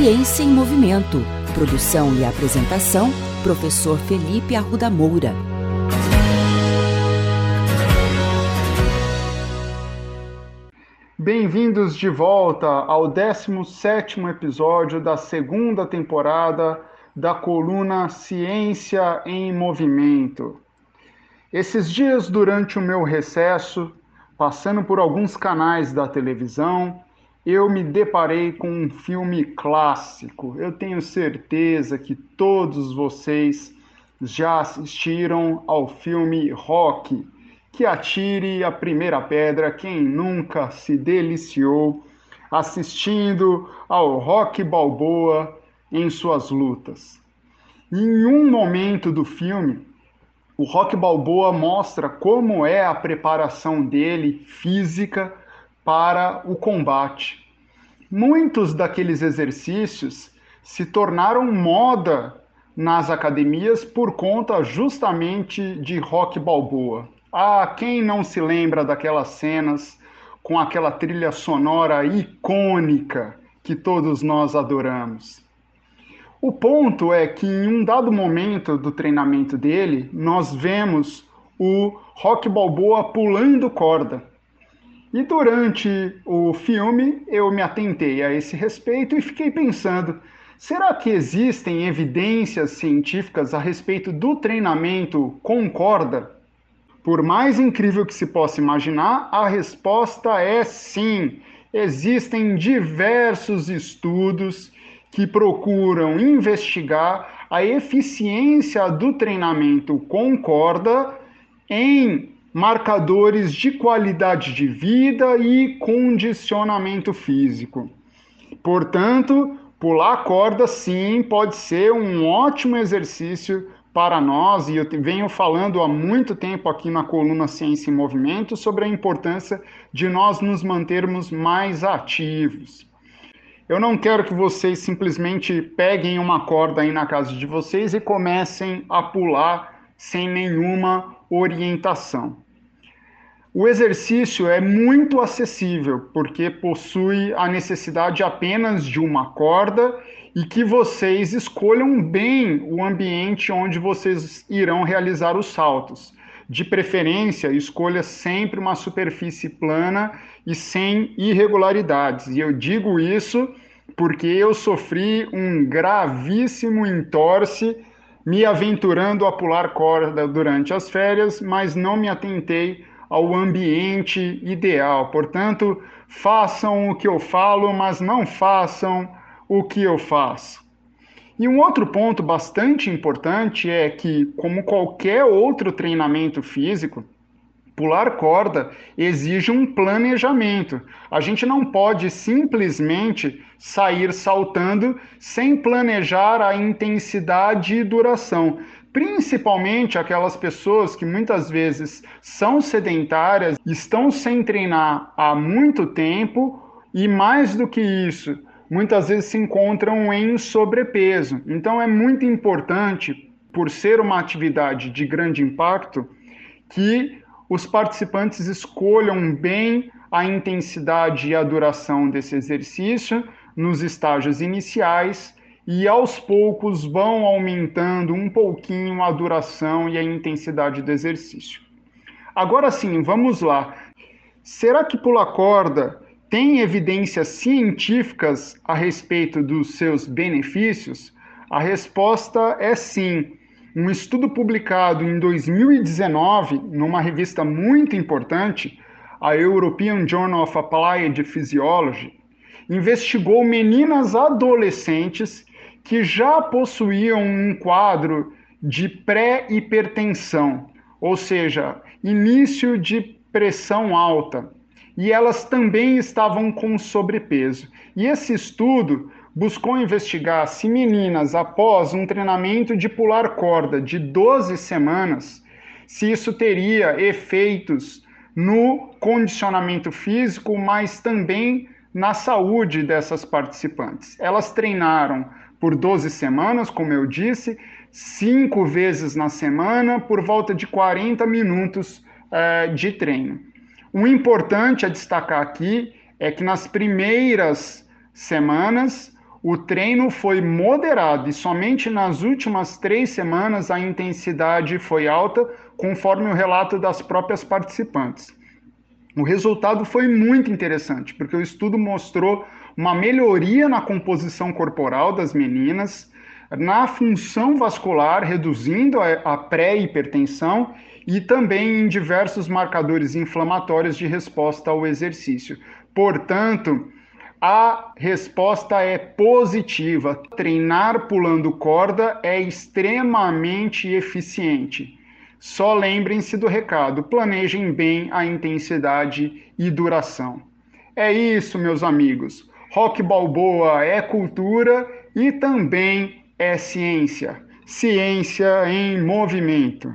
Ciência em Movimento. Produção e apresentação, professor Felipe Arruda Moura. Bem-vindos de volta ao 17º episódio da segunda temporada da coluna Ciência em Movimento. Esses dias durante o meu recesso, passando por alguns canais da televisão, eu me deparei com um filme clássico. Eu tenho certeza que todos vocês já assistiram ao filme Rock. Que atire a primeira pedra quem nunca se deliciou assistindo ao Rock Balboa em suas lutas. Em um momento do filme, o Rock Balboa mostra como é a preparação dele física para o combate. Muitos daqueles exercícios se tornaram moda nas academias por conta justamente de Rock Balboa. Ah, quem não se lembra daquelas cenas com aquela trilha sonora icônica que todos nós adoramos? O ponto é que em um dado momento do treinamento dele, nós vemos o Rock Balboa pulando corda. E durante o filme eu me atentei a esse respeito e fiquei pensando: será que existem evidências científicas a respeito do treinamento com corda? Por mais incrível que se possa imaginar, a resposta é sim. Existem diversos estudos que procuram investigar a eficiência do treinamento com corda em marcadores de qualidade de vida e condicionamento físico. Portanto, pular corda sim pode ser um ótimo exercício para nós, e eu venho falando há muito tempo aqui na coluna Ciência em Movimento sobre a importância de nós nos mantermos mais ativos. Eu não quero que vocês simplesmente peguem uma corda aí na casa de vocês e comecem a pular sem nenhuma orientação. O exercício é muito acessível, porque possui a necessidade apenas de uma corda e que vocês escolham bem o ambiente onde vocês irão realizar os saltos. De preferência, escolha sempre uma superfície plana e sem irregularidades. E eu digo isso porque eu sofri um gravíssimo entorse me aventurando a pular corda durante as férias, mas não me atentei ao ambiente ideal. Portanto, façam o que eu falo, mas não façam o que eu faço. E um outro ponto bastante importante é que, como qualquer outro treinamento físico, pular corda exige um planejamento. A gente não pode simplesmente sair saltando sem planejar a intensidade e duração. Principalmente aquelas pessoas que muitas vezes são sedentárias, estão sem treinar há muito tempo e, mais do que isso, muitas vezes se encontram em sobrepeso. Então, é muito importante, por ser uma atividade de grande impacto, que os participantes escolham bem a intensidade e a duração desse exercício nos estágios iniciais e aos poucos vão aumentando um pouquinho a duração e a intensidade do exercício. Agora sim, vamos lá. Será que pular corda tem evidências científicas a respeito dos seus benefícios? A resposta é sim. Um estudo publicado em 2019 numa revista muito importante, a European Journal of Applied Physiology, investigou meninas adolescentes que já possuíam um quadro de pré-hipertensão, ou seja, início de pressão alta, e elas também estavam com sobrepeso. E esse estudo buscou investigar se meninas, após um treinamento de pular corda de 12 semanas, se isso teria efeitos no condicionamento físico, mas também na saúde dessas participantes. Elas treinaram por 12 semanas, como eu disse, cinco vezes na semana, por volta de 40 minutos eh, de treino. O importante a destacar aqui é que nas primeiras semanas O treino foi moderado e somente nas últimas três semanas a intensidade foi alta, conforme o relato das próprias participantes. O resultado foi muito interessante, porque o estudo mostrou uma melhoria na composição corporal das meninas, na função vascular, reduzindo a pré-hipertensão e também em diversos marcadores inflamatórios de resposta ao exercício. Portanto, a resposta é positiva. Treinar pulando corda é extremamente eficiente. Só lembrem-se do recado: planejem bem a intensidade e duração. É isso, meus amigos. Rock Balboa é cultura e também é ciência. Ciência em movimento.